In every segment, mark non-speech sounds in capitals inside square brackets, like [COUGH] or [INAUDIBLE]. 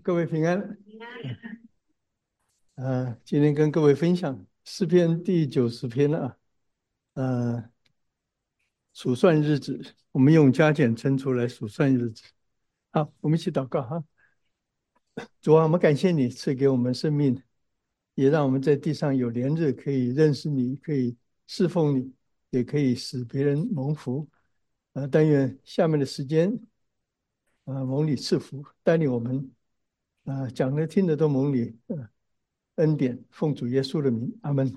各位平安。呃，今天跟各位分享诗篇第九十篇了啊。呃，数算日子，我们用加减乘除来数算日子。好，我们一起祷告哈。主啊，我们感谢你赐给我们生命，也让我们在地上有连日可以认识你，可以侍奉你，也可以使别人蒙福。呃，但愿下面的时间，呃，蒙你赐福，带领我们。啊，讲的听的都蒙你恩典，奉主耶稣的名，阿门。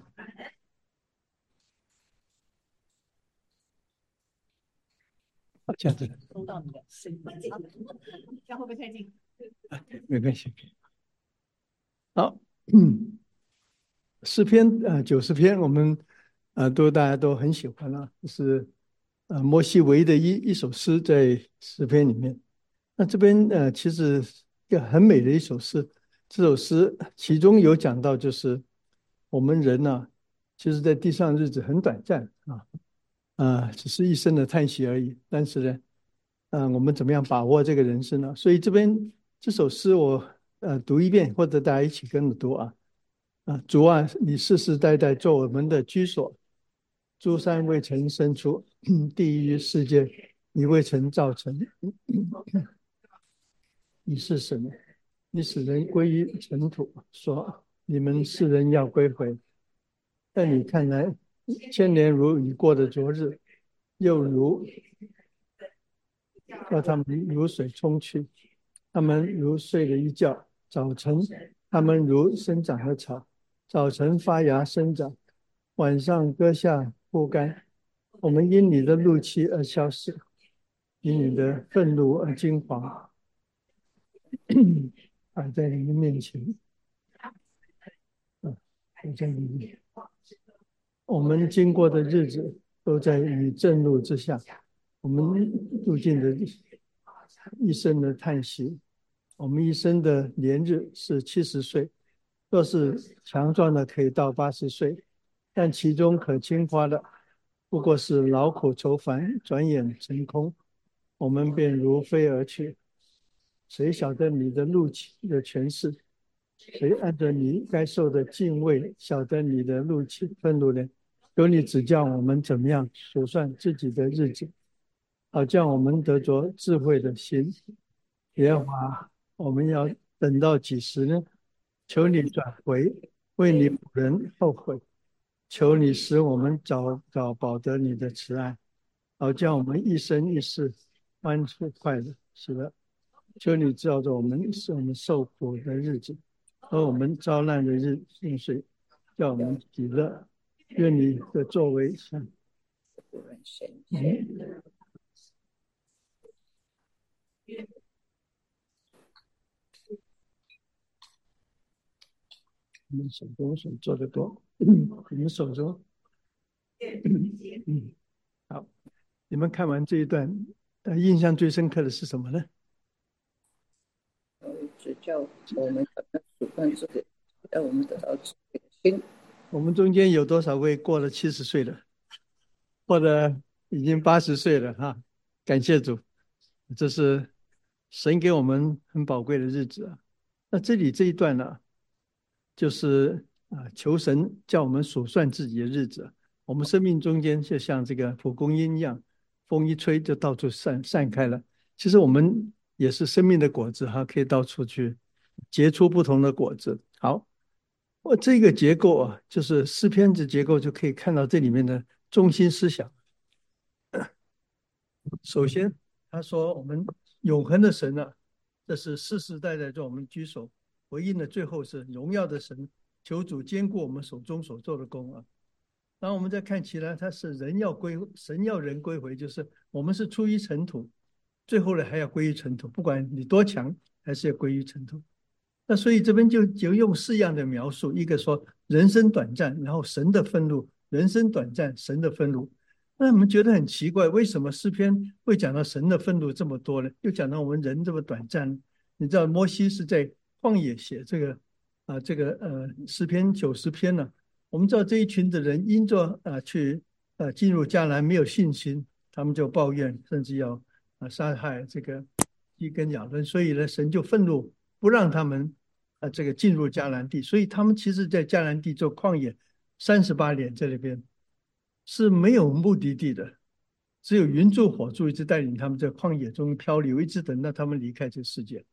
好，这样子。收到你的声音，这样会不会太近？没关系。好，诗篇呃九十篇，我们呃都大家都很喜欢了，是呃摩西唯一的一一首诗在诗篇里面。那这边呃其实。一个很美的一首诗，这首诗其中有讲到，就是我们人呢，其实在地上日子很短暂啊，啊，只是一生的叹息而已。但是呢，嗯，我们怎么样把握这个人生呢？所以这边这首诗我呃读一遍，或者大家一起跟着读啊。啊，主啊，你世世代代做我们的居所，诸山未曾生出，[CLEARS THROAT] 地狱世界你未曾造成。你是什么？你使人归于尘土，说你们世人要归回。在你看来，千年如已过的昨日，又如叫他们如水冲去，他们如睡了一觉。早晨，他们如生长的草，早晨发芽生长，晚上割下枯干。我们因你的怒气而消失，因你的愤怒而惊惶。[COUGHS] 摆在你面前，嗯，摆在你面我们经过的日子都在你震怒之下，我们度尽的一生的叹息。我们一生的年日是七十岁，若是强壮的可以到八十岁，但其中可轻发的不过是劳苦愁烦，转眼成空，我们便如飞而去。谁晓得你的怒气的权势？谁按照你该受的敬畏晓得你的怒气愤怒呢？有你指教我们怎么样数算自己的日子，好叫我们得着智慧的心。耶和华，我们要等到几时呢？求你转回，为你仆人后悔。求你使我们早早保得你的慈爱，好叫我们一生一世欢处快乐。是的。求你照着我们是我们受苦的日子和我们遭难的日日岁，叫我们喜乐。愿你的作为善。嗯我们手中所做的多，[CLEARS THROAT] 你们手中 [CLEARS THROAT] 嗯，好，你们看完这一段，呃，印象最深刻的是什么呢？叫我们主观自己，让我们得到智慧的心。我们中间有多少位过了七十岁的，或者已经八十岁了？哈，感谢主，这是神给我们很宝贵的日子啊。那这里这一段呢，就是啊，求神叫我们数算自己的日子。我们生命中间就像这个蒲公英一样，风一吹就到处散散开了。其实我们。也是生命的果子哈，可以到处去结出不同的果子。好，我这个结构啊，就是诗篇子结构，就可以看到这里面的中心思想。[COUGHS] 首先，他说我们永恒的神呢，这是世世代代做我们居首。回应的最后是荣耀的神，求主兼顾我们手中所做的功啊。然后我们再看起来，他是人要归神要人归回，就是我们是出于尘土。最后呢，还要归于尘土，不管你多强，还是要归于尘土。那所以这边就就用四样的描述：一个说人生短暂，然后神的愤怒；人生短暂，神的愤怒。那我们觉得很奇怪，为什么诗篇会讲到神的愤怒这么多呢？又讲到我们人这么短暂？你知道摩西是在旷野写这个啊，这个呃诗篇九十篇呢？我们知道这一群的人因着啊去啊进入迦南没有信心，他们就抱怨，甚至要。啊，杀害这个一根亚伦，所以呢，神就愤怒，不让他们啊这个进入迦南地，所以他们其实在迦南地做旷野三十八年，这里边是没有目的地的，只有云柱火柱一直带领他们在旷野中漂流，一直等到他们离开这世界。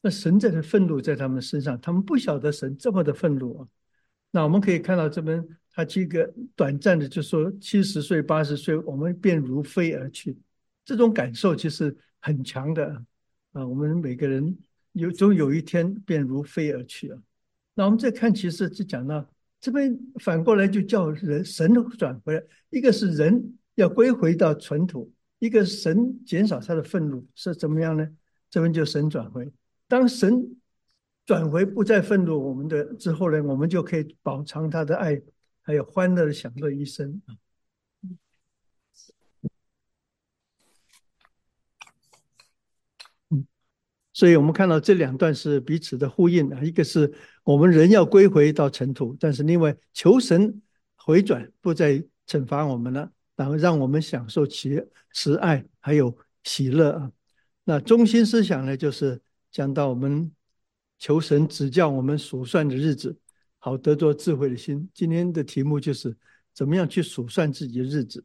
那神在的愤怒在他们身上，他们不晓得神这么的愤怒啊。那我们可以看到这边，他这个短暂的就说七十岁、八十岁，我们便如飞而去，这种感受其实很强的啊。我们每个人有总有一天便如飞而去啊。那我们再看，其实就讲到这边反过来就叫人神转回来，一个是人要归回到尘土，一个神减少他的愤怒是怎么样呢？这边就神转回，当神。转回不再愤怒我们的之后呢，我们就可以饱尝他的爱，还有欢乐的享乐一生啊。所以我们看到这两段是彼此的呼应啊，一个是我们人要归回到尘土，但是另外求神回转，不再惩罚我们了，然后让我们享受其慈爱还有喜乐啊。那中心思想呢，就是讲到我们。求神指教我们数算的日子，好得着智慧的心。今天的题目就是怎么样去数算自己的日子。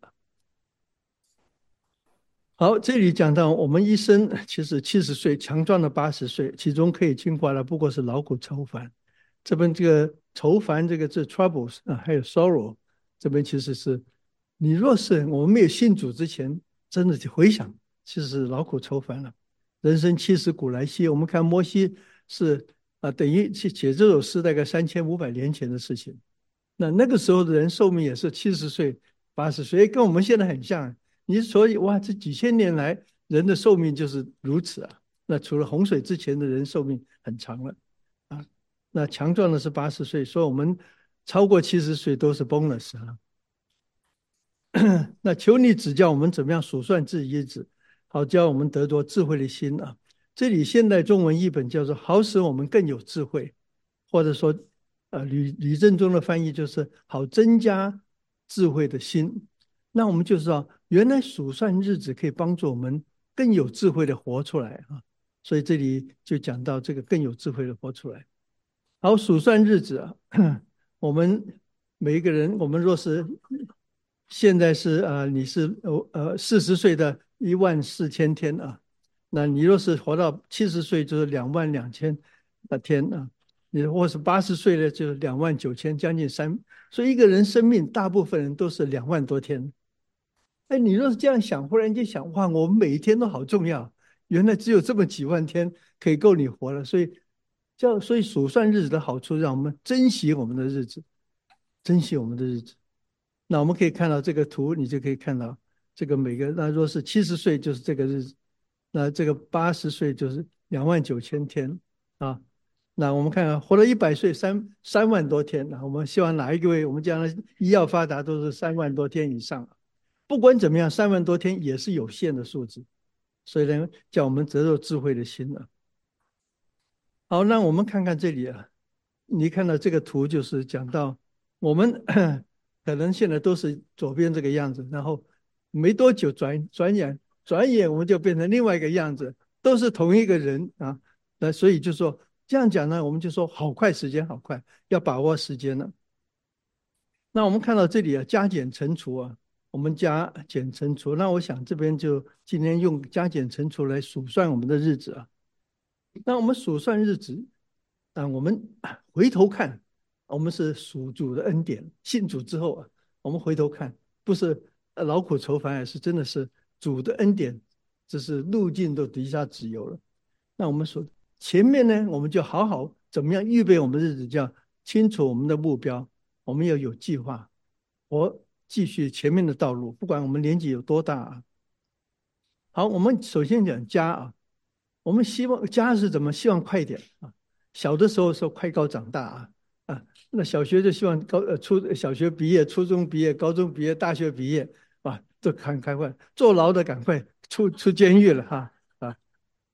好，这里讲到我们一生其实七十岁，强壮的八十岁，其中可以清华的不过是劳苦愁烦。这边这个愁烦这个字 troubles 啊，还有 sorrow，这边其实是你若是我们没有信主之前，真的去回想，其实劳苦愁烦了。人生七十古来稀，我们看摩西。是啊，等于写写这首诗大概三千五百年前的事情。那那个时候的人寿命也是七十岁、八十岁，跟我们现在很像。你所以哇，这几千年来人的寿命就是如此啊。那除了洪水之前的人寿命很长了啊。那强壮的是八十岁，所以我们超过七十岁都是 bonus 啊。[CLEARS THROAT] 那求你指教我们怎么样数算自己日子，好教我们得着智慧的心啊。这里现代中文译本叫做“好使我们更有智慧”，或者说，呃，吕吕正中的翻译就是“好增加智慧的心”。那我们就知道，原来数算日子可以帮助我们更有智慧的活出来啊。所以这里就讲到这个更有智慧的活出来。好，数算日子啊，[CLEARS THROAT] 我们每一个人，我们若是现在是呃，你是呃呃四十岁的一万四千天啊。那你若是活到七十岁，就是两万两千的天啊；你或是八十岁呢，就是两万九千，将近三。所以一个人生命，大部分人都是两万多天。哎，你若是这样想，忽然间想，哇，我们每一天都好重要。原来只有这么几万天可以够你活了。所以叫所以数算日子的好处，让我们珍惜我们的日子，珍惜我们的日子。那我们可以看到这个图，你就可以看到这个每个。那若是七十岁，就是这个日子。那这个八十岁就是两万九千天啊，那我们看看活了一百岁三三万多天那我们希望哪一位我们将来医药发达都是三万多天以上，不管怎么样，三万多天也是有限的数字，所以呢，叫我们得到智慧的心了。好，那我们看看这里啊，你看到这个图就是讲到我们 [COUGHS] 可能现在都是左边这个样子，然后没多久转转眼。转眼我们就变成另外一个样子，都是同一个人啊。那所以就说这样讲呢，我们就说好快，时间好快，要把握时间了。那我们看到这里啊，加减乘除啊，我们加减乘除。那我想这边就今天用加减乘除来数算我们的日子啊。那我们数算日子啊，我们回头看，我们是属主的恩典，信主之后啊，我们回头看，不是劳苦愁烦，而是真的是。主的恩典，这是路径都底下自由了。那我们说前面呢，我们就好好怎么样预备我们的日子，叫清楚我们的目标，我们要有计划，我继续前面的道路，不管我们年纪有多大啊。好，我们首先讲家啊，我们希望家是怎么希望快一点啊？小的时候说快高长大啊啊，那小学就希望高呃初小学毕业，初中毕业，高中毕业，大学毕业啊。都看开会，坐牢的赶快出出监狱了哈啊，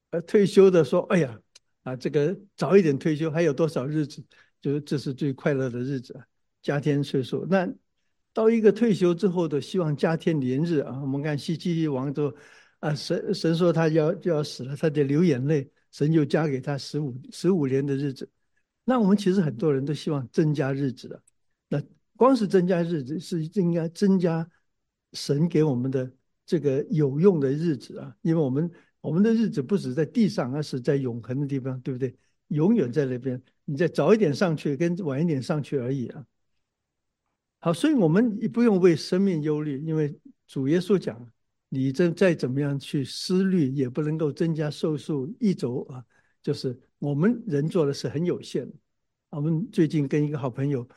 呃退休的说哎呀啊这个早一点退休还有多少日子，就是这是最快乐的日子，家天岁数。那到一个退休之后的希望家天连日啊，我们看西西王都啊神神说他要就要死了，他得流眼泪神就加给他十五十五年的日子。那我们其实很多人都希望增加日子的，那光是增加日子是应该增加神给我们的这个有用的日子啊，因为我们我们的日子不止在地上，而是在永恒的地方，对不对？永远在那边，你再早一点上去跟晚一点上去而已啊。好，所以我们也不用为生命忧虑，因为主耶稣讲，你这再怎么样去思虑，也不能够增加寿数一周啊。就是我们人做的是很有限。我们最近跟一个好朋友，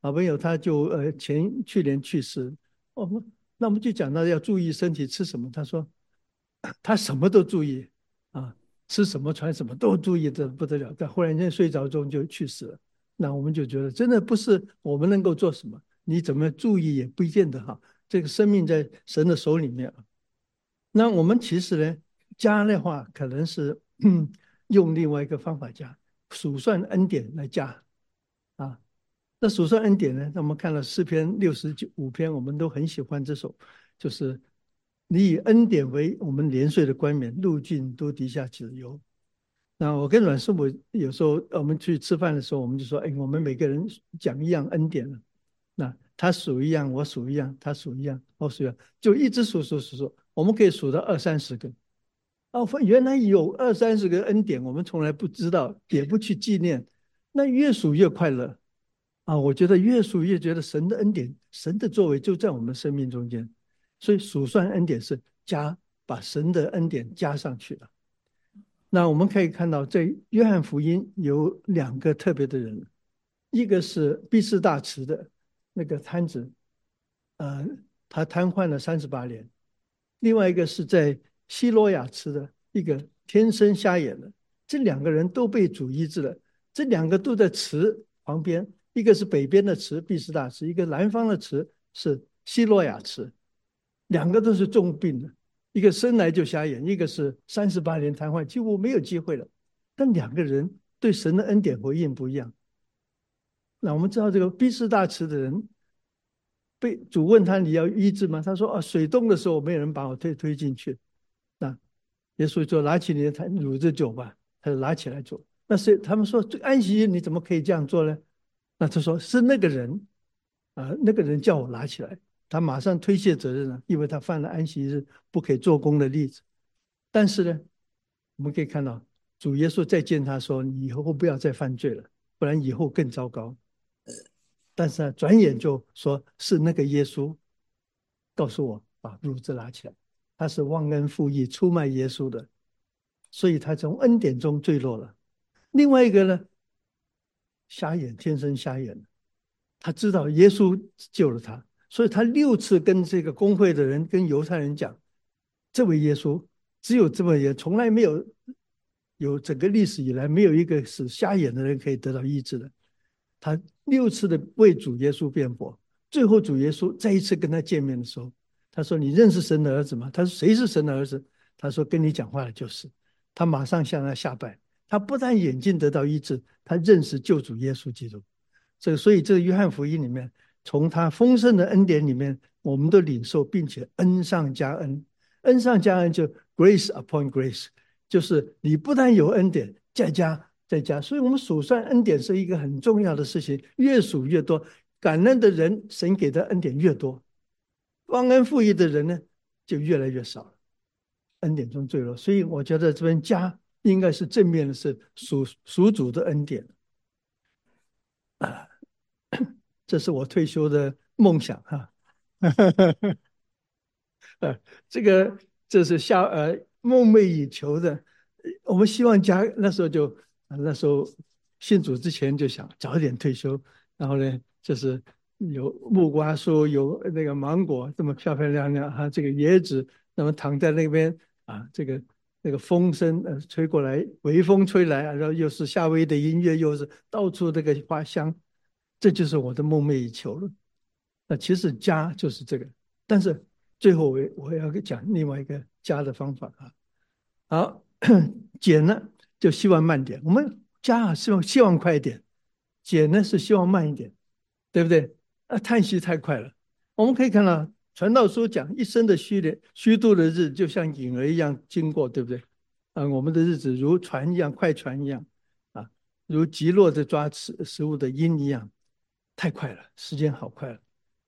好朋友他就呃前去年去世，我们那我们就讲到要注意身体吃什么，他说 [COUGHS] 他什么都注意啊，吃什么穿什么都注意的不得了，但忽然间睡着中就去世了。那我们就觉得真的不是我们能够做什么。你怎么注意也不见得哈，这个生命在神的手里面啊。那我们其实呢，加的话可能是 [CLEARS THROAT] 用另外一个方法加，数算恩典来加啊。那数算恩典呢，那我们看了诗篇六十九五篇，我们都很喜欢这首，就是你以恩典为我们年岁的冠冕，路径都低下起油。那我跟阮师傅有时候我们去吃饭的时候，我们就说，哎，我们每个人讲一样恩典了。他数一样，我数一样，他数一样，我数一样，就一直数数数数，我们可以数到二三十个。哦，原来有二三十个恩典，我们从来不知道，也不去纪念。那越数越快乐啊！我觉得越数越觉得神的恩典、神的作为就在我们生命中间。所以数算恩典是加，把神的恩典加上去了。那我们可以看到，在约翰福音有两个特别的人，一个是毕士大池的。那个瘫子，呃，他瘫痪了三十八年。另外一个是在希罗亚池的一个天生瞎眼的，这两个人都被主医治了。这两个都在池旁边，一个是北边的池毕士大池，一个南方的池是希罗亚池。两个都是重病的，一个生来就瞎眼，一个是三十八年瘫痪，几乎没有机会了。但两个人对神的恩典回应不一样。那我们知道这个逼士大池的人，被主问他你要医治吗？他说啊，水冻的时候没有人把我推推进去。那耶稣说拿起你的坛乳子酒吧，他就拿起来做。那是他们说这安息日你怎么可以这样做呢？那他说是那个人啊，那个人叫我拿起来，他马上推卸责任了，因为他犯了安息日不可以做工的例子。但是呢，我们可以看到主耶稣再见他说你以后不要再犯罪了，不然以后更糟糕。但是啊，转眼就说是那个耶稣告诉我把褥子拉起来，他是忘恩负义出卖耶稣的，所以他从恩典中坠落了。另外一个呢，瞎眼天生瞎眼他知道耶稣救了他，所以他六次跟这个工会的人跟犹太人讲，这位耶稣只有这么也从来没有有整个历史以来没有一个是瞎眼的人可以得到医治的。他六次的为主耶稣辩驳，最后主耶稣再一次跟他见面的时候，他说：“你认识神的儿子吗？”他说：“谁是神的儿子？”他说：“跟你讲话的就是。”他马上向他下拜。他不但眼睛得到医治，他认识救主耶稣基督。这个，所以这个约翰福音里面，从他丰盛的恩典里面，我们都领受，并且恩上加恩，恩上加恩就 grace upon grace，就是你不但有恩典，再加。在家，所以我们数算恩典是一个很重要的事情，越数越多，感恩的人，神给的恩典越多；忘恩负义的人呢，就越来越少了，恩典中坠落。所以我觉得这边家应该是正面的，是属属主的恩典。啊，[COUGHS] 这是我退休的梦想哈，[LAUGHS] 呃，这个这是下呃梦寐以求的，我们希望家那时候就。那时候信主之前就想早点退休，然后呢，就是有木瓜树，有那个芒果，这么漂漂亮亮哈，这个椰子，那么躺在那边啊，这个那个风声呃吹过来，微风吹来啊，然后又是夏威夷的音乐，又是到处这个花香，这就是我的梦寐以求了。那其实家就是这个，但是最后我我要讲另外一个家的方法啊。好，[COUGHS] 减呢？就希望慢点，我们加啊希望希望快一点，减呢是希望慢一点，对不对？啊，叹息太快了。我们可以看到传道书讲一生的虚年虚度的日子，就像影儿一样经过，对不对？啊，我们的日子如船一样，快船一样，啊，如急落的抓食食物的鹰一样，太快了，时间好快了。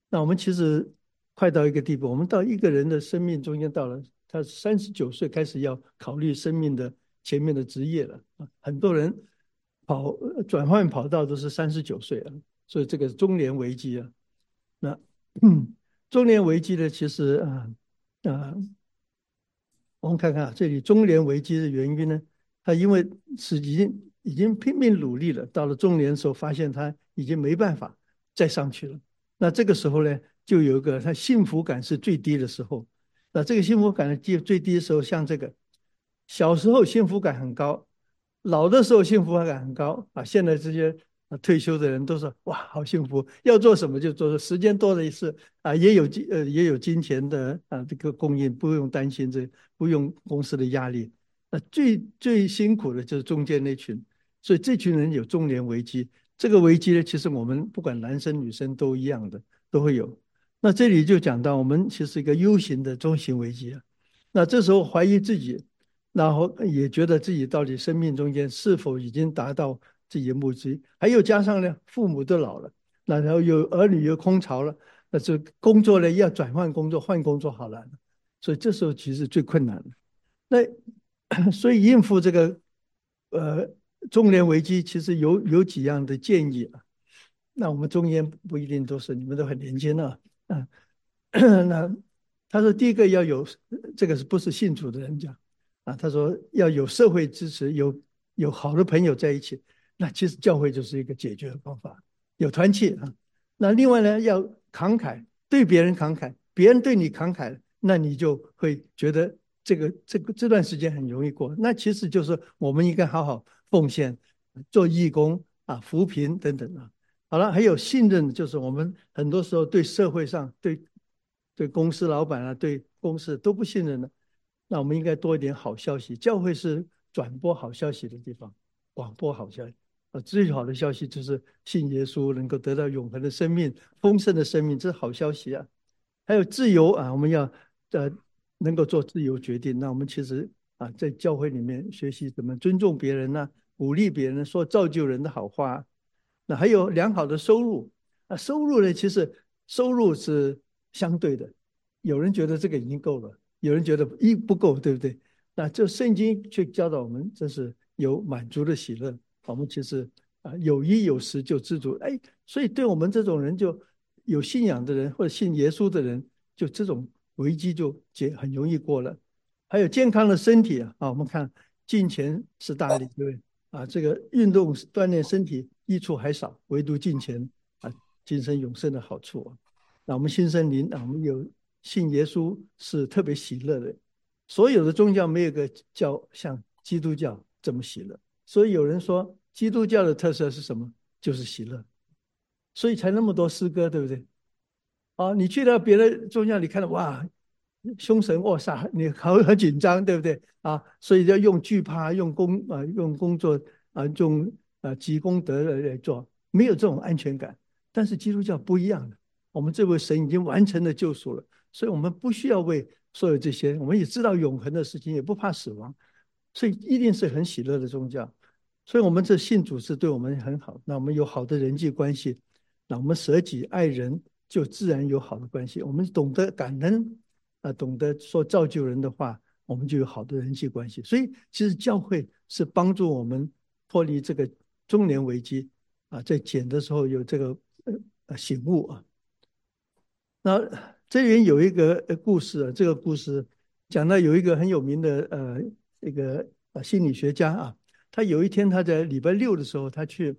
那我们其实快到一个地步，我们到一个人的生命中间到了，他三十九岁开始要考虑生命的前面的职业了啊，很多人跑转换跑道都是三十九岁了，所以这个中年危机啊，那嗯 [CLEARS THROAT] 中年危机呢，其实啊啊。我们看看啊，这里中年危机的原因呢？他因为是已经已经拼命努力了，到了中年的时候，发现他已经没办法再上去了。那这个时候呢，就有一个他幸福感是最低的时候。那这个幸福感的低最低的时候，像这个小时候幸福感很高，老的时候幸福感很高啊。现在这些。退休的人都说哇，好幸福，要做什么就做，时间多了一次啊，也有金呃也有金钱的啊这个供应，不用担心这不用公司的压力。那最最辛苦的就是中间那群，所以这群人有中年危机。这个危机呢，其实我们不管男生女生都一样的都会有。那这里就讲到我们其实一个 U 型的中型危机啊。那这时候怀疑自己，然后也觉得自己到底生命中间是否已经达到。自己的目的，还有加上呢，父母都老了，然后有儿女又空巢了，那这工作呢要转换工作，换工作好难，所以这时候其实最困难的。那 [COUGHS] 所以应付这个呃中年危机，其实有有几样的建议啊。那我们中年不一定都是，你们都很年轻啊。嗯，[COUGHS] 那他说第一个要有这个是不是信主的人讲啊？他说要有社会支持，有有好的朋友在一起。那其实教会就是一个解决的方法，有团契啊。那另外呢，要慷慨，对别人慷慨，别人对你慷慨，那你就会觉得这个这个这段时间很容易过。那其实就是我们应该好好奉献，做义工啊，扶贫等等啊。好了，还有信任，就是我们很多时候对社会上、对对公司老板啊、对公司都不信任的，那我们应该多一点好消息。教会是转播好消息的地方，广播好消息。啊，最好的消息就是信耶稣能够得到永恒的生命、丰盛的生命，这是好消息啊。还有自由啊，我们要呃能够做自由决定。那我们其实啊，在教会里面学习怎么尊重别人呢？鼓励别人，说造就人的好话。那还有良好的收入啊，收入呢，其实收入是相对的。有人觉得这个已经够了，有人觉得一不够，对不对？那这圣经却教导我们，这是有满足的喜乐。我们其实啊有一有十就知足，哎，所以对我们这种人就有信仰的人或者信耶稣的人，就这种危机就解很容易过了。还有健康的身体啊，啊，我们看金钱是大利，对不对？啊，这个运动锻炼身体益处还少，唯独金钱啊，今生永生的好处啊。那我们新生灵啊，我们有信耶稣是特别喜乐的，所有的宗教没有个教像基督教这么喜乐。所以有人说，基督教的特色是什么？就是喜乐，所以才那么多诗歌，对不对？啊，你去到别的宗教，你看到哇，凶神恶煞，你好很紧张，对不对？啊，所以要用惧怕，用工啊，用工作啊，用啊积功德来做，没有这种安全感。但是基督教不一样的，我们这位神已经完成了救赎了，所以我们不需要为所有这些，我们也知道永恒的事情，也不怕死亡。所以一定是很喜乐的宗教，所以我们这信主是对我们很好。那我们有好的人际关系，那我们舍己爱人，就自然有好的关系。我们懂得感恩，啊，懂得说造就人的话，我们就有好的人际关系。所以其实教会是帮助我们脱离这个中年危机啊，在减的时候有这个呃醒悟啊。那这边有一个故事啊，这个故事讲到有一个很有名的呃。这个啊，心理学家啊，他有一天他在礼拜六的时候，他去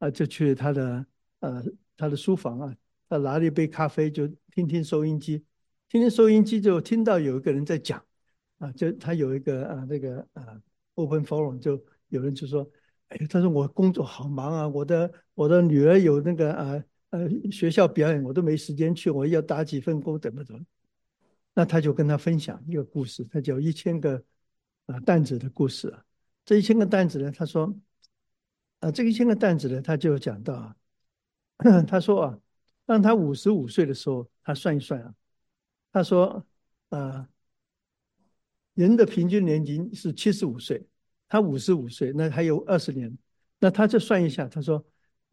啊，就去他的呃他的书房啊，他拿了一杯咖啡，就听听收音机，听听收音机就听到有一个人在讲啊，就他有一个啊那个啊 open forum，就有人就说，哎，他说我工作好忙啊，我的我的女儿有那个啊呃学校表演，我都没时间去，我要打几份工，怎么怎么，那他就跟他分享一个故事，他叫一千个。啊，担子的故事啊，这一千个担子呢，他说，啊，这一千个担子呢，他就讲到啊，[COUGHS] 他说啊，当他五十五岁的时候，他算一算啊，他说，啊，人的平均年龄是七十五岁，他五十五岁，那还有二十年。那他就算一下，他说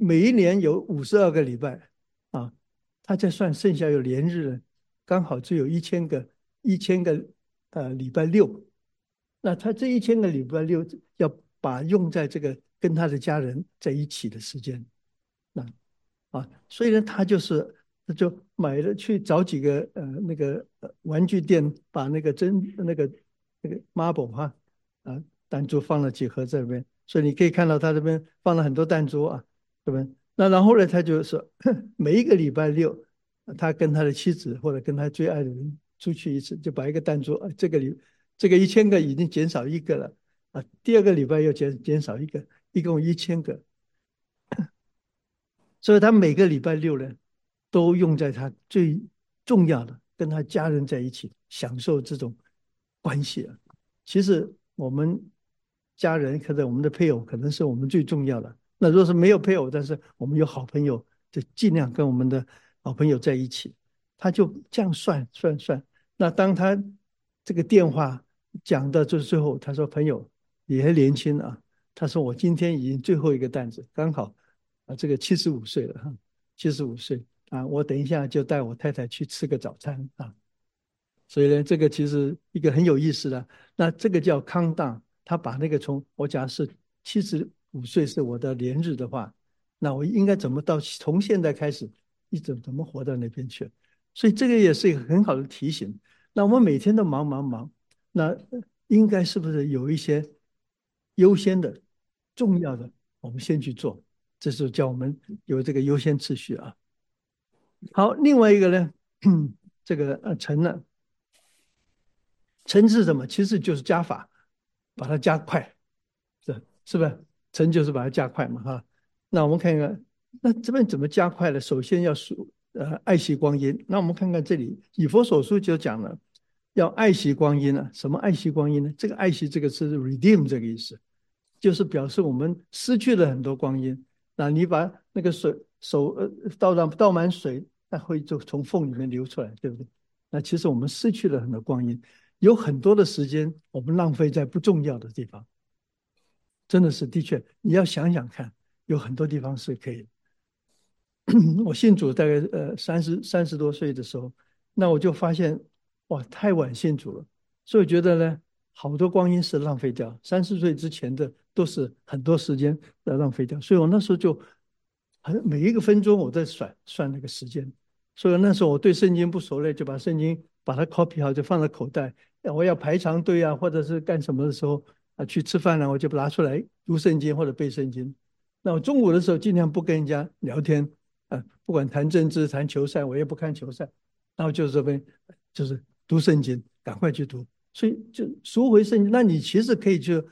每一年有五十二个礼拜啊，他再算剩下有连日，刚好只有一千个一千个呃礼拜六。那他这一千个礼拜六要把用在这个跟他的家人在一起的时间，那啊，所以呢，他就是他就买了去找几个呃那个玩具店，把那个真那个。那个 marble 哈啊弹珠放了几盒在里边，所以你可以看到他这边放了很多弹珠啊，对不对？那然后呢，他就说每一个礼拜六，他跟他的妻子或者跟他最爱的人出去一次，就把一个弹珠，这个礼这个一千个已经减少一个了啊，第二个礼拜又减减少一个，一共一千个，所以他每个礼拜六呢，都用在他最重要的跟他家人在一起享受这种。关系啊，其实我们家人或者我们的配偶可能是我们最重要的。那如果是没有配偶，但是我们有好朋友，就尽量跟我们的好朋友在一起。他就这样算算算。那当他这个电话讲到就是最后，他说：“朋友也还年轻啊。”他说：“我今天已经最后一个担子，刚好啊，这个七十五岁了哈，七十五岁啊，我等一下就带我太太去吃个早餐啊。”所以呢，这个其实一个很有意思的，那这个叫康荡，他把那个从我假是七十五岁是我的年日的话，那我应该怎么到从现在开始一直怎么活到那边去？所以这个也是一个很好的提醒。那我们每天都忙忙忙，那应该是不是有一些优先的、重要的，我们先去做？这是叫我们有这个优先次序啊。好，另外一个呢，这个呃成了。乘是什么？其实就是加法，把它加快，是是不是？成就是把它加快嘛，哈。那我们看看，那这边怎么加快呢？首先要数呃爱惜光阴。那我们看看这里，以佛所书就讲了，要爱惜光阴呢。什么爱惜光阴呢？这个爱惜这个是 redeem 这个意思，就是表示我们失去了很多光阴。那你把那个水手呃倒上倒满水，那会就从缝里面流出来，对不对？那其实我们失去了很多光阴。有很多的时间我们浪费在不重要的地方，真的是的确，你要想想看，有很多地方是可以。[CLEARS THROAT] 我信主大概呃三十三十多岁的时候，那我就发现哇，太晚信主了，所以觉得呢，好多光阴是浪费掉。三十岁之前的都是很多时间在浪费掉，所以我那时候就很每一个分钟我在算算那个时间，所以那时候我对圣经不熟练，就把圣经把它 copy 好，就放在口袋。我要排长队啊，或者是干什么的时候啊，去吃饭了，我就拿出来读圣经或者背圣经。那我中午的时候尽量不跟人家聊天啊，不管谈政治、谈球赛，我也不看球赛。然后就是这边就是读圣经，赶快去读。所以就赎回圣经，那你其实可以就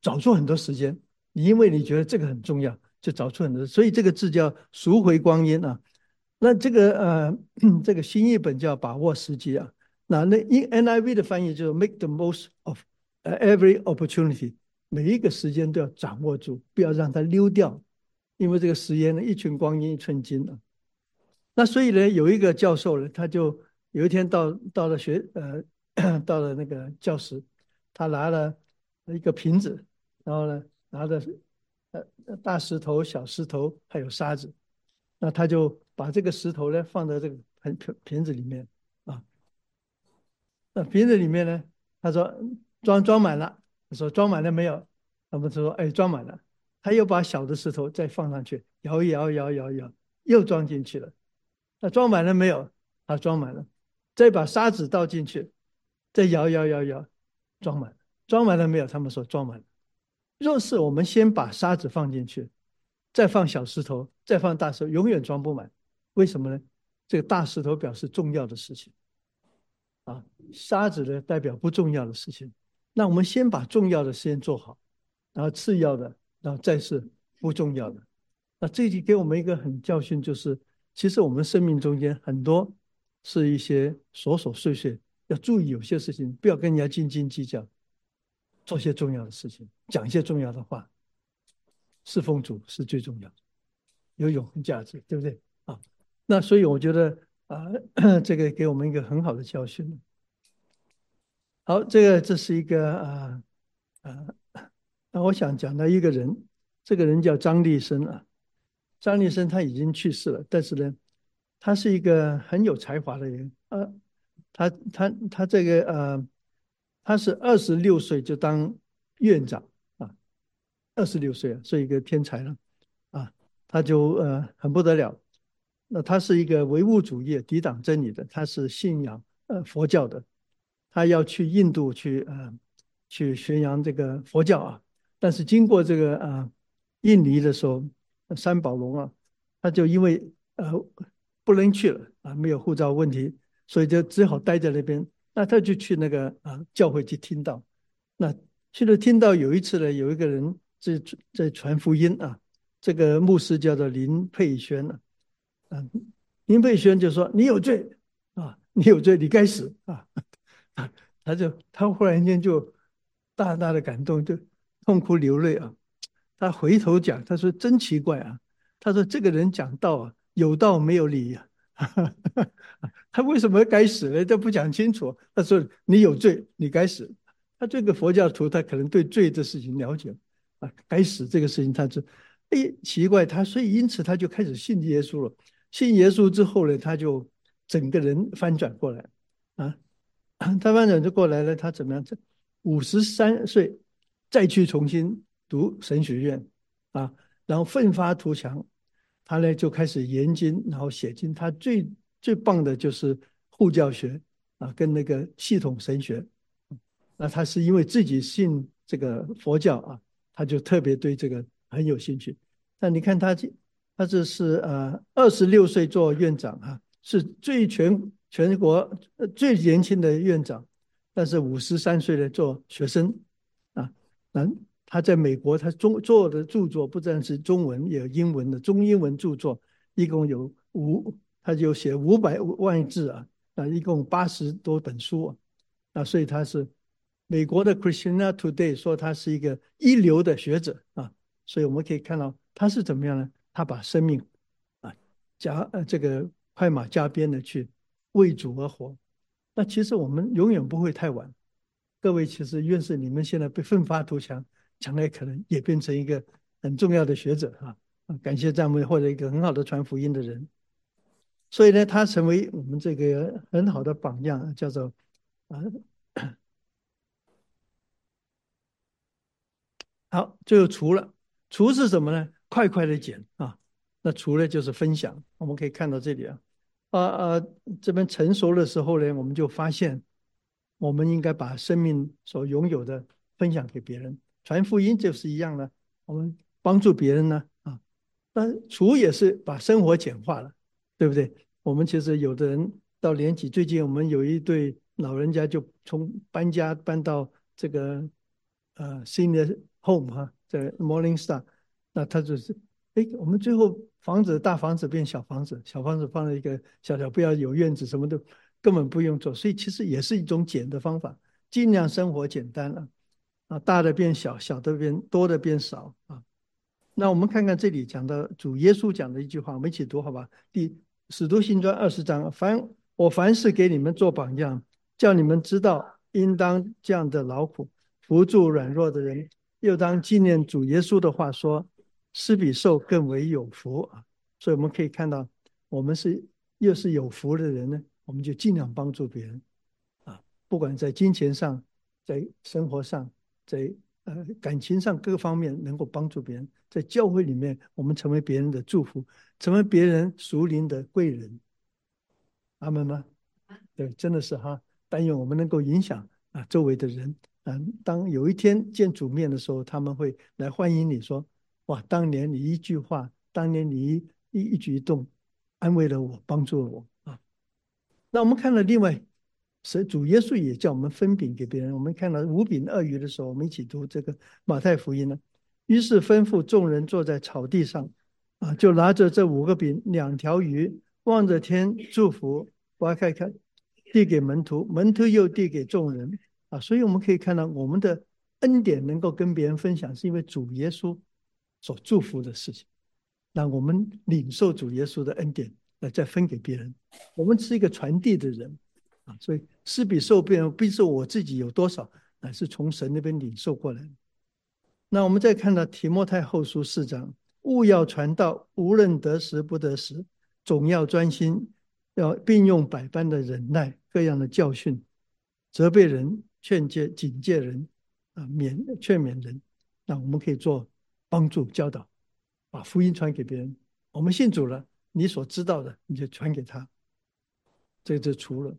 找出很多时间，你因为你觉得这个很重要，就找出很多。所以这个字叫赎回光阴啊。那这个呃，这个新译本叫把握时机啊。那那 NIV 的翻译就是 make the most of 呃 every opportunity，每一个时间都要掌握住，不要让它溜掉，因为这个时间呢，一寸光阴一寸金啊。那所以呢，有一个教授呢，他就有一天到到了学呃 [CLEARS THROAT] 到了那个教室，他拿了一个瓶子，然后呢拿着呃大石头、小石头还有沙子，那他就把这个石头呢放在这个盆瓶瓶子里面啊。那瓶子里面呢？他说装装满了。他说装满了没有？他们说哎装满了。他又把小的石头再放上去，摇一摇摇摇摇，又装进去了。那装满了没有？他装满了。再把沙子倒进去，再摇摇摇摇，装满了。装满了没有？他们说装满了。若是我们先把沙子放进去，再放小石头，再放大石头，永远装不满。为什么呢？这个大石头表示重要的事情。啊，沙子呢代表不重要的事情，那我们先把重要的事情做好，然后次要的，然后再是不重要的。那这题给我们一个很教训，就是其实我们生命中间很多是一些琐琐碎碎，要注意有些事情不要跟人家斤斤计较，做些重要的事情，讲一些重要的话，侍奉主是最重要的，有永恒价值，对不对？啊，那所以我觉得。啊，[COUGHS] 这个给我们一个很好的教训。好，这个这是一个啊啊，那我想讲到一个人，这个人叫张立生啊。张立生他已经去世了，但是呢，他是一个很有才华的人啊。他他他这个呃，他是二十六岁就当院长啊，二十六岁啊，是一个天才了啊。他就呃很不得了。那他是一个唯物主义、抵挡真理的，他是信仰呃佛教的。他要去印度去呃去宣扬这个佛教啊，但是经过这个啊印尼的时候，三宝龙啊，他就因为呃不能去了啊，没有护照问题，所以就只好待在那边。那他就去那个啊教会去听到，那去了听到有一次呢，有一个人在在传福音啊，这个牧师叫做林佩轩啊，嗯，林佩轩就说你有罪啊，你有罪，你该死啊。他，他就他忽然间就大大的感动，就痛哭流泪啊。他回头讲，他说真奇怪啊。他说这个人讲道啊，有道没有理呀。[LAUGHS] 他为什么该死呢？都不讲清楚。他说你有罪，你该死。他这个佛教徒，他可能对罪的事情了解啊，该死这个事情，他是哎奇怪。他所以因此他就开始信耶稣了。信耶稣之后呢，他就整个人翻转过来啊。台湾人就过来了，他怎么样？这五十三岁再去重新读神学院啊，然后奋发图强，他呢就开始研经，然后写经。他最最棒的就是护教学啊，跟那个系统神学。那他是因为自己信这个佛教啊，他就特别对这个很有兴趣。那你看他这，他这是呃二十六岁做院长啊，是最全。全国最年轻的院长，但是五十三岁的做学生啊，那他在美国，他中做的著作不但是中文，也有英文的中英文著作，一共有五，他就写五百万字啊，啊，一共八十多本书啊，那，所以他是美国的 Christiana Today 说他是一个一流的学者啊，所以我们可以看到他是怎么样呢？他把生命啊加呃这个快马加鞭的去。为主而活，那其实我们永远不会太晚。各位，其实愿是你们现在被奋发图强，将来可能也变成一个很重要的学者啊！感谢赞美或者一个很好的传福音的人。所以呢，他成为我们这个很好的榜样，叫做啊。好，最后除了除是什么呢？快快的减啊！那除了就是分享，我们可以看到这里啊。啊啊！这边成熟的时候呢，我们就发现，我们应该把生命所拥有的分享给别人，传福音就是一样的。我们帮助别人呢，啊，那厨也是把生活简化了，对不对？我们其实有的人到年纪，最近我们有一对老人家就从搬家搬到这个呃 senior home 哈，在 Morning Star，那他就是，哎，我们最后。房子大房子变小房子，小房子放了一个小小，不要有院子，什么都根本不用做，所以其实也是一种减的方法，尽量生活简单了啊，大的变小，小的变多的变少啊。那我们看看这里讲的主耶稣讲的一句话，我们一起读好吧？第《使徒行传》二十章，凡我凡是给你们做榜样，叫你们知道应当这样的劳苦，扶助软弱的人，又当纪念主耶稣的话说。施比受更为有福啊！所以我们可以看到，我们是越是有福的人呢，我们就尽量帮助别人啊，不管在金钱上、在生活上、在呃感情上各方面能够帮助别人，在教会里面我们成为别人的祝福，成为别人熟龄的贵人。阿门吗？对，真的是哈，但愿我们能够影响啊周围的人啊，当有一天见主面的时候，他们会来欢迎你说。哇！当年你一句话，当年你一一举一动，安慰了我，帮助了我啊。那我们看了另外，是主耶稣也叫我们分饼给别人。我们看到五饼二鱼的时候，我们一起读这个马太福音呢。于是吩咐众人坐在草地上，啊，就拿着这五个饼、两条鱼，望着天祝福，挖开看，递给门徒，门徒又递给众人啊。所以我们可以看到，我们的恩典能够跟别人分享，是因为主耶稣。所祝福的事情，让我们领受主耶稣的恩典，来再分给别人。我们是一个传递的人，啊。所以施比受变，必受我自己有多少，乃是从神那边领受过来。那我们再看到提摩太后书四章，勿要传道，无论得时不得时，总要专心，要并用百般的忍耐，各样的教训，责备人，劝诫、警戒人，啊，勉劝勉人。那我们可以做帮助教导，把福音传给别人。我们信主了，你所知道的你就传给他。这就除了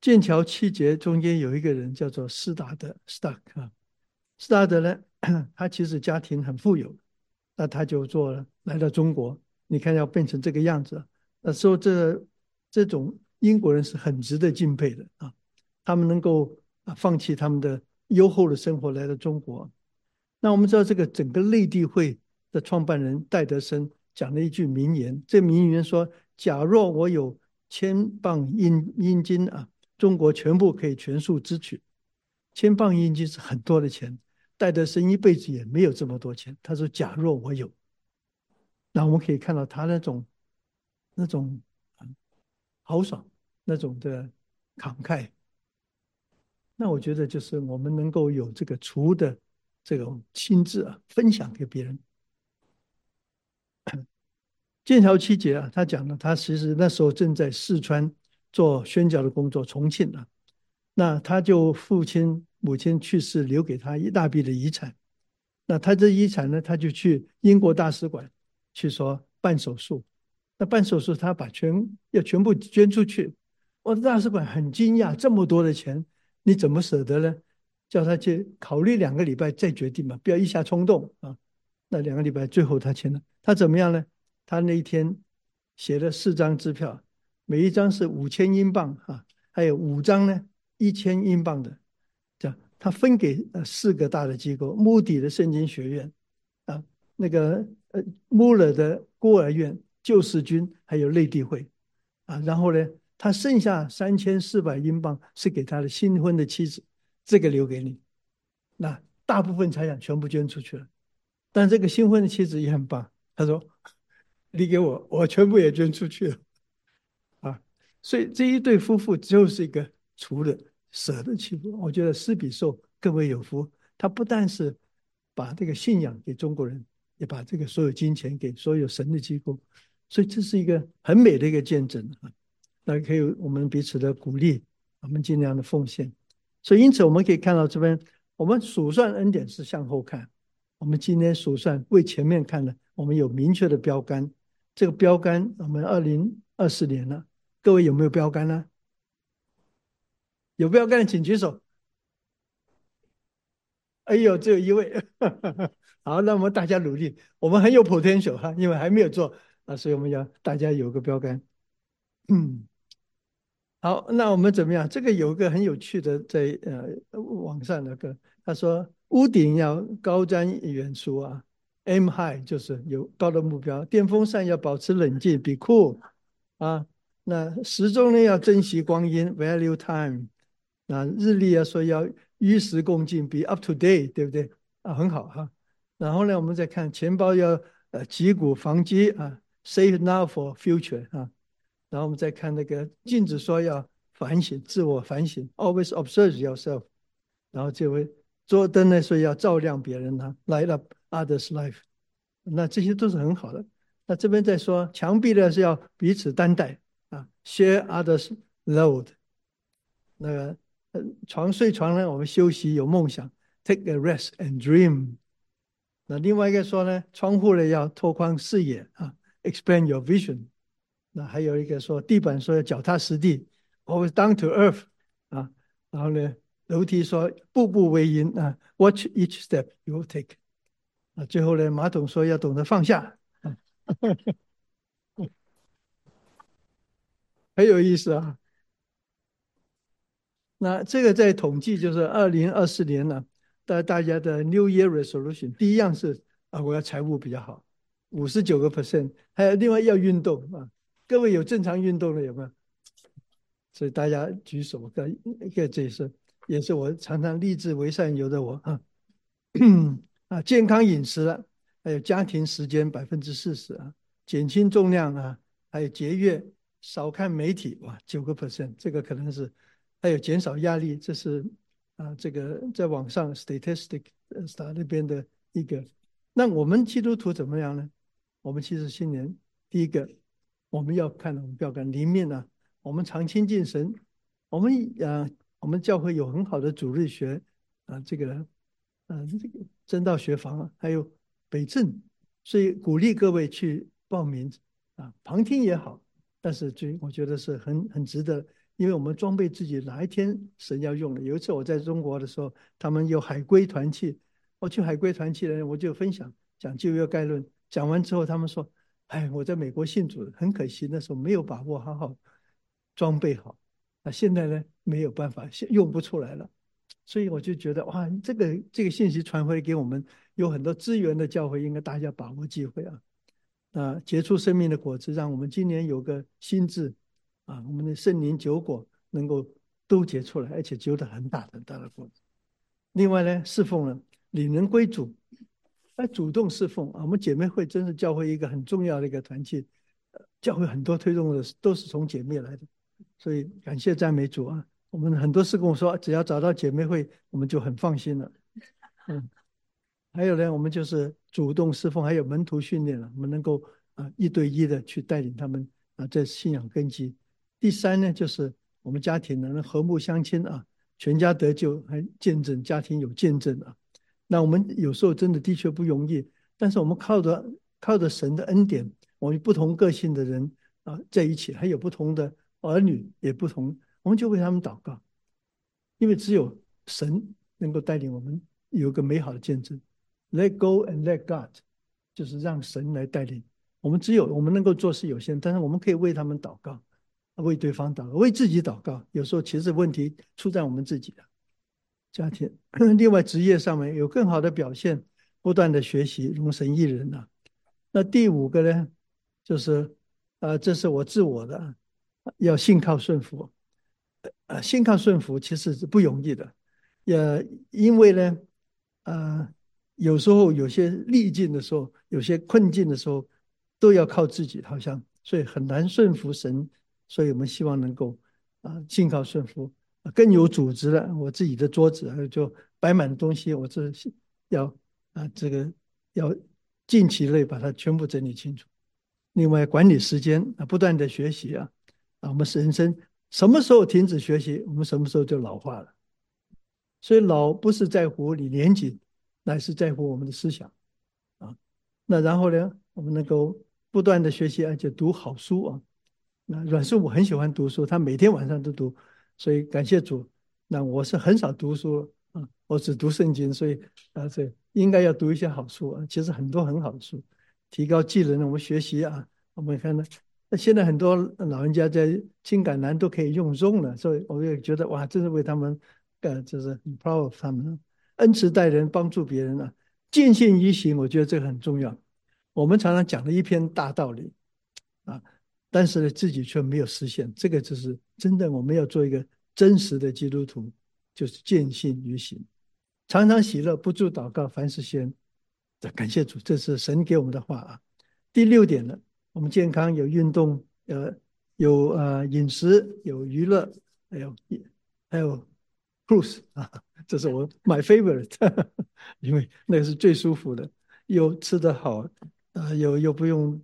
剑桥七杰中间有一个人叫做斯达德 （Stark） 啊。斯达德呢，[CLEARS THROAT] 他其实家庭很富有，那他就做了来到中国。你看要变成这个样子，那说这这种英国人是很值得敬佩的啊。他们能够啊放弃他们的优厚的生活来到中国。那我们知道这个整个内地会的创办人戴德生讲了一句名言，这名言说：“假若我有千磅阴阴金啊，中国全部可以全数支取。千磅阴金是很多的钱。”戴德生一辈子也没有这么多钱。他说：“假若我有，那我们可以看到他那种、那种豪爽、那种的慷慨。那我觉得就是我们能够有这个除的这种亲自啊分享给别人。剑桥七杰啊，他讲了，他其实那时候正在四川做宣教的工作，重庆啊，那他就父亲。”母亲去世，留给他一大笔的遗产。那他这遗产呢？他就去英国大使馆去说办手术。那办手术，他把全要全部捐出去。我的大使馆很惊讶，这么多的钱，你怎么舍得呢？叫他去考虑两个礼拜再决定嘛，不要一下冲动啊。那两个礼拜，最后他签了。他怎么样呢？他那一天写了四张支票，每一张是五千英镑啊，还有五张呢一千英镑的。这样他分给呃四个大的机构：穆迪的圣经学院，啊，那个呃穆勒的孤儿院、救世军，还有内地会，啊，然后呢，他剩下三千四百英镑是给他的新婚的妻子，这个留给你。那大部分财产全部捐出去了，但这个新婚的妻子也很棒，他说：“ [LAUGHS] 你给我，我全部也捐出去了。”啊，所以这一对夫妇就是一个除了。舍得去，我觉得施比受更为有福。他不但是把这个信仰给中国人，也把这个所有金钱给所有神的机构，所以这是一个很美的一个见证啊。那可以我们彼此的鼓励，我们尽量的奉献。所以因此我们可以看到这边，我们数算恩典是向后看，我们今天数算为前面看的，我们有明确的标杆。这个标杆，我们二零二四年了，各位有没有标杆呢？有标杆的请举手。哎呦，只有一位。[LAUGHS] 好，那我们大家努力，我们很有 potential 哈，因为还没有做啊，所以我们要大家有个标杆。嗯，好，那我们怎么样？这个有一个很有趣的，在呃网上那个，他说屋顶要高瞻远瞩啊，aim high 就是有高的目标，电风扇要保持冷静，be cool 啊，那时钟呢要珍惜光阴，value time。那日历啊说要与时共进，be up to date，对不对？啊，很好哈。然后呢，我们再看钱包要呃击鼓防饥啊，save now for future 啊。然后我们再看那个镜子说要反省，自我反省，always observe yourself。然后这位桌灯呢说要照亮别人呢，light up others' life。那这些都是很好的。那这边再说墙壁呢是要彼此担待啊，share others' load。那个。床睡床呢，我们休息有梦想，take a rest and dream。那另外一个说呢，窗户呢要拓宽视野啊，expand your vision。那还有一个说，地板说要脚踏实地，always down to earth 啊。然后呢，楼梯说步步为营啊，watch each step you take。啊，最后呢，马桶说要懂得放下，很有意思啊。那这个在统计就是二零二四年呢，大大家的 New Year Resolution 第一样是啊，我要财务比较好，五十九个 percent，还有另外要运动啊，各位有正常运动的有没有？所以大家举手，个一个这是也是我常常立志为善由的我 [COUGHS] 啊，啊健康饮食了，还有家庭时间百分之四十啊，减轻重量啊，还有节约少看媒体，哇，九个 percent，这个可能是还有减少压力，这是啊，这个在网上 statistic 呃那边的一个。那我们基督徒怎么样呢？我们其实新年第一个，我们要看我们标杆里面呢，我们常亲近神，我们啊，我们教会有很好的主日学啊，这个啊，这个真道学房啊还有北镇，所以鼓励各位去报名啊，旁听也好，但是最我觉得是很很值得，因为我们装备自己，哪一天神要用的。有一次我在中国的时候，他们有海归团契。我去海归团契呢，我就分享讲旧约概论，讲完之后，他们说：“哎，我在美国信主，很可惜那时候没有把握好好装备好，那现在呢没有办法，用不出来了。”所以我就觉得哇，这个这个信息传回给我们，有很多资源的教会，应该大家把握机会啊！啊，结出生命的果子，让我们今年有个心智啊，我们的圣灵酒果能够都结出来，而且结的很大很大的果子。另外呢，侍奉了。领人归主，来主动侍奉啊！我们姐妹会真是教会一个很重要的一个团契，教会很多推动的都是从姐妹来的，所以感谢赞美主啊！我们很多事跟我说，只要找到姐妹会，我们就很放心了。嗯，还有呢，我们就是主动侍奉，还有门徒训练了，我们能够啊一对一的去带领他们啊在信仰根基。第三呢，就是我们家庭能和睦相亲啊，全家得救，还见证家庭有见证啊。那我们有时候真的的确不容易，但是我们靠着靠着神的恩典，我们不同个性的人啊在一起，还有不同的儿女也不同，我们就为他们祷告，因为只有神能够带领我们有个美好的见证。Let go and let God，就是让神来带领我们。只有我们能够做事有限，但是我们可以为他们祷告，为对方祷告，为自己祷告。有时候其实问题出在我们自己的。家庭，[CLEARS THROAT] 另外职业上面有更好的表现，不断的学习，容神一人呐。那第五个呢，就是，呃，这是我自我的，要信靠顺服，呃，信靠顺服其实是不容易的，也因为呢，呃，有时候有些逆境的时候，有些困境的时候，都要靠自己，好像所以很难顺服神，所以我们希望能够啊，信靠顺服。更有组织的，我自己的桌子还有就摆满的东西，我这要啊这个要近期内把它全部整理清楚。另外管理时间啊，不断的学习啊啊，我们是人生什么时候停止学习，我们什么时候就老化了。所以老不是在乎你年纪，乃是在乎我们的思想啊。那然后呢，我们能够不断的学习，而且读好书啊。那阮师傅很喜欢读书，他每天晚上都读。所以感谢主，那我是很少读书啊，[LAUGHS] 我只读圣经，所以啊，这应该要读一些好书啊。其实很多很好的书，提高技能，我们学习啊。我们看到，那现在很多老人家在情感难都可以用中了，所以我也觉得哇，真是为他们，呃，就是很 proud of 他们，恩慈待人，帮助别人啊，见信于行，我觉得这个很重要。我们常常讲了一篇大道理啊。但是呢，自己却没有实现，这个就是真的。我们要做一个真实的基督徒，就是见信于行，常常喜乐，不住祷告，凡事先感谢主，这是神给我们的话啊。第六点呢，我们健康有运动，呃，有呃饮食，有娱乐，还有还有 cruise [LAUGHS] 啊，这是我 [LAUGHS] my favorite，[LAUGHS] 因为那个是最舒服的，又吃得好，呃，又又不用。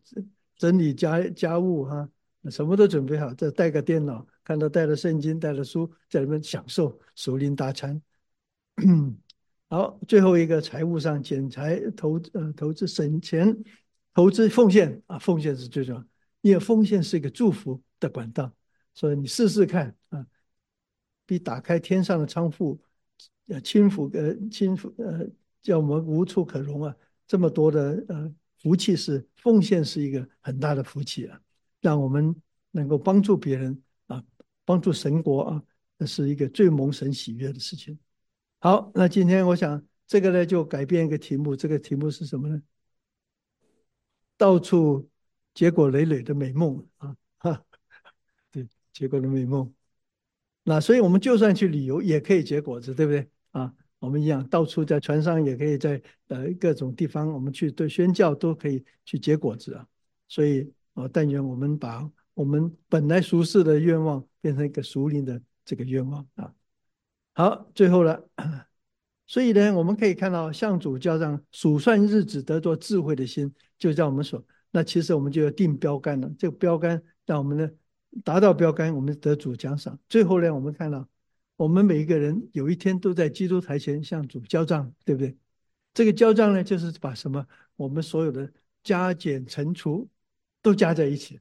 整理家家务哈，什么都准备好，再带个电脑，看到带了圣经，带了书，在里面享受熟龄大餐。[CLEARS THROAT] 好，最后一个财务上减财投呃投资省钱，投资奉献啊，奉献是最重要，因为奉献是一个祝福的管道，所以你试试看啊，比打开天上的仓库，呃，轻抚呃轻抚呃，叫我们无处可容啊，这么多的呃。福气是奉献，是一个很大的福气啊！让我们能够帮助别人，帮助神国啊，那是一个最蒙神喜悦的事情。好，那今天我想这个呢，就改变一个题目。这个题目是什么呢？到处结果累累的美梦啊！哈，[LAUGHS] 对，结果的美梦。那所以我们就算去旅游，也可以结果子，对不对啊？我们一样，到处在船上也可以在呃各种地方，我们去对宣教都可以去结果子啊。所以，我但愿我们把我们本来俗世的愿望变成一个熟灵的这个愿望啊。好，最后了，所以呢，我们可以看到向主交账数算日子得做智慧的心，就在我们所。那其实我们就要定标杆了，这个标杆让我们呢达到标杆，我们得主奖赏。最后呢，我们看到我们每一个人有一天都在基督台前向主交账，对不对？这个交账呢，就是把什么我们所有的加减乘除都加在一起。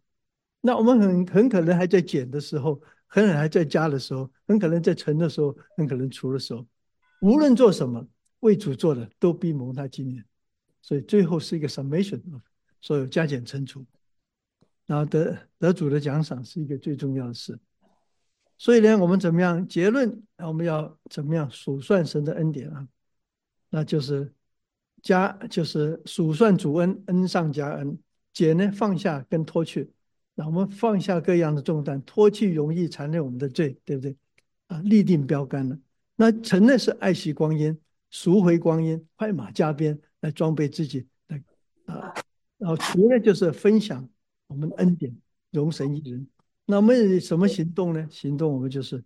那我们很很可能还在减的时候，很可能还在加的时候，很可能在乘的时候，很可能除的时候，无论做什么为主做的，都必蒙他纪念。所以最后是一个 summation。所有加减乘除，然后得得主的奖赏是一个最重要的事。所以呢，我们怎么样结论？我们要怎么样数算神的恩典啊？那就是加，就是数算主恩，恩上加恩；减呢，放下跟脱去。我们放下各样的重担，脱去容易缠累我们的罪，对不对？啊，立定标杆了。那成呢是爱惜光阴，赎回光阴，快马加鞭来装备自己的啊。然后除了就是分享我们恩典，容神一人。那我们什么行动呢？行动我们就是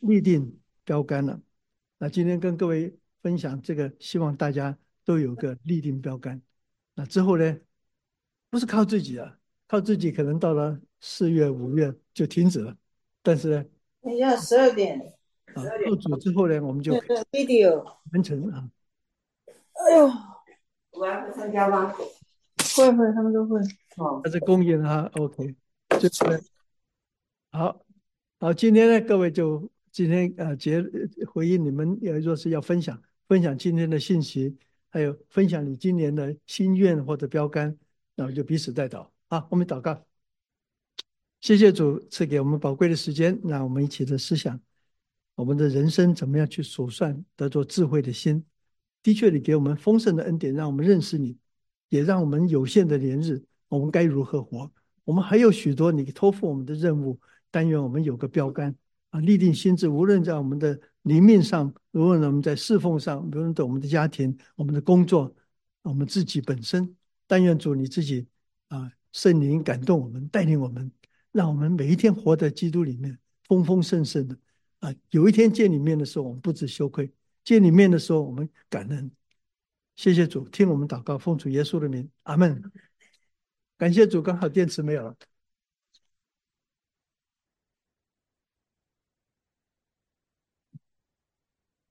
立定标杆了。那今天跟各位分享这个，希望大家都有个立定标杆。那之后呢，不是靠自己啊，靠自己可能到了四月、五月就停止了。但是呢，等一下十二点啊，入组之后呢，我们就 video 完成啊。哎呦，我要参加吗？会会，他们都会。哦，这是公益哈，OK。就是好，好，今天呢，各位就今天呃结回应你们，呃，若是要分享分享今天的信息，还有分享你今年的心愿或者标杆，然后就彼此带祷。好，我们祷告。谢谢主赐给我们宝贵的时间，让我们一起的思想，我们的人生怎么样去数算得着智慧的心。的确，你给我们丰盛的恩典，让我们认识你。也让我们有限的年日，我们该如何活？我们还有许多你托付我们的任务，但愿我们有个标杆啊，立定心智。无论在我们的灵命上，无论我们在侍奉上，无论在我们的家庭、我们的工作、我们自己本身，但愿主你自己啊，圣灵感动我们，带领我们，让我们每一天活在基督里面，丰丰盛盛的啊。有一天见你面的时候，我们不知羞愧；见你面的时候，我们感恩。谢谢主，听我们祷告，奉主耶稣的名，阿门。感谢主，刚好电池没有了。